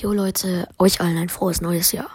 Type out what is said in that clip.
Jo Leute, euch allen ein frohes neues Jahr.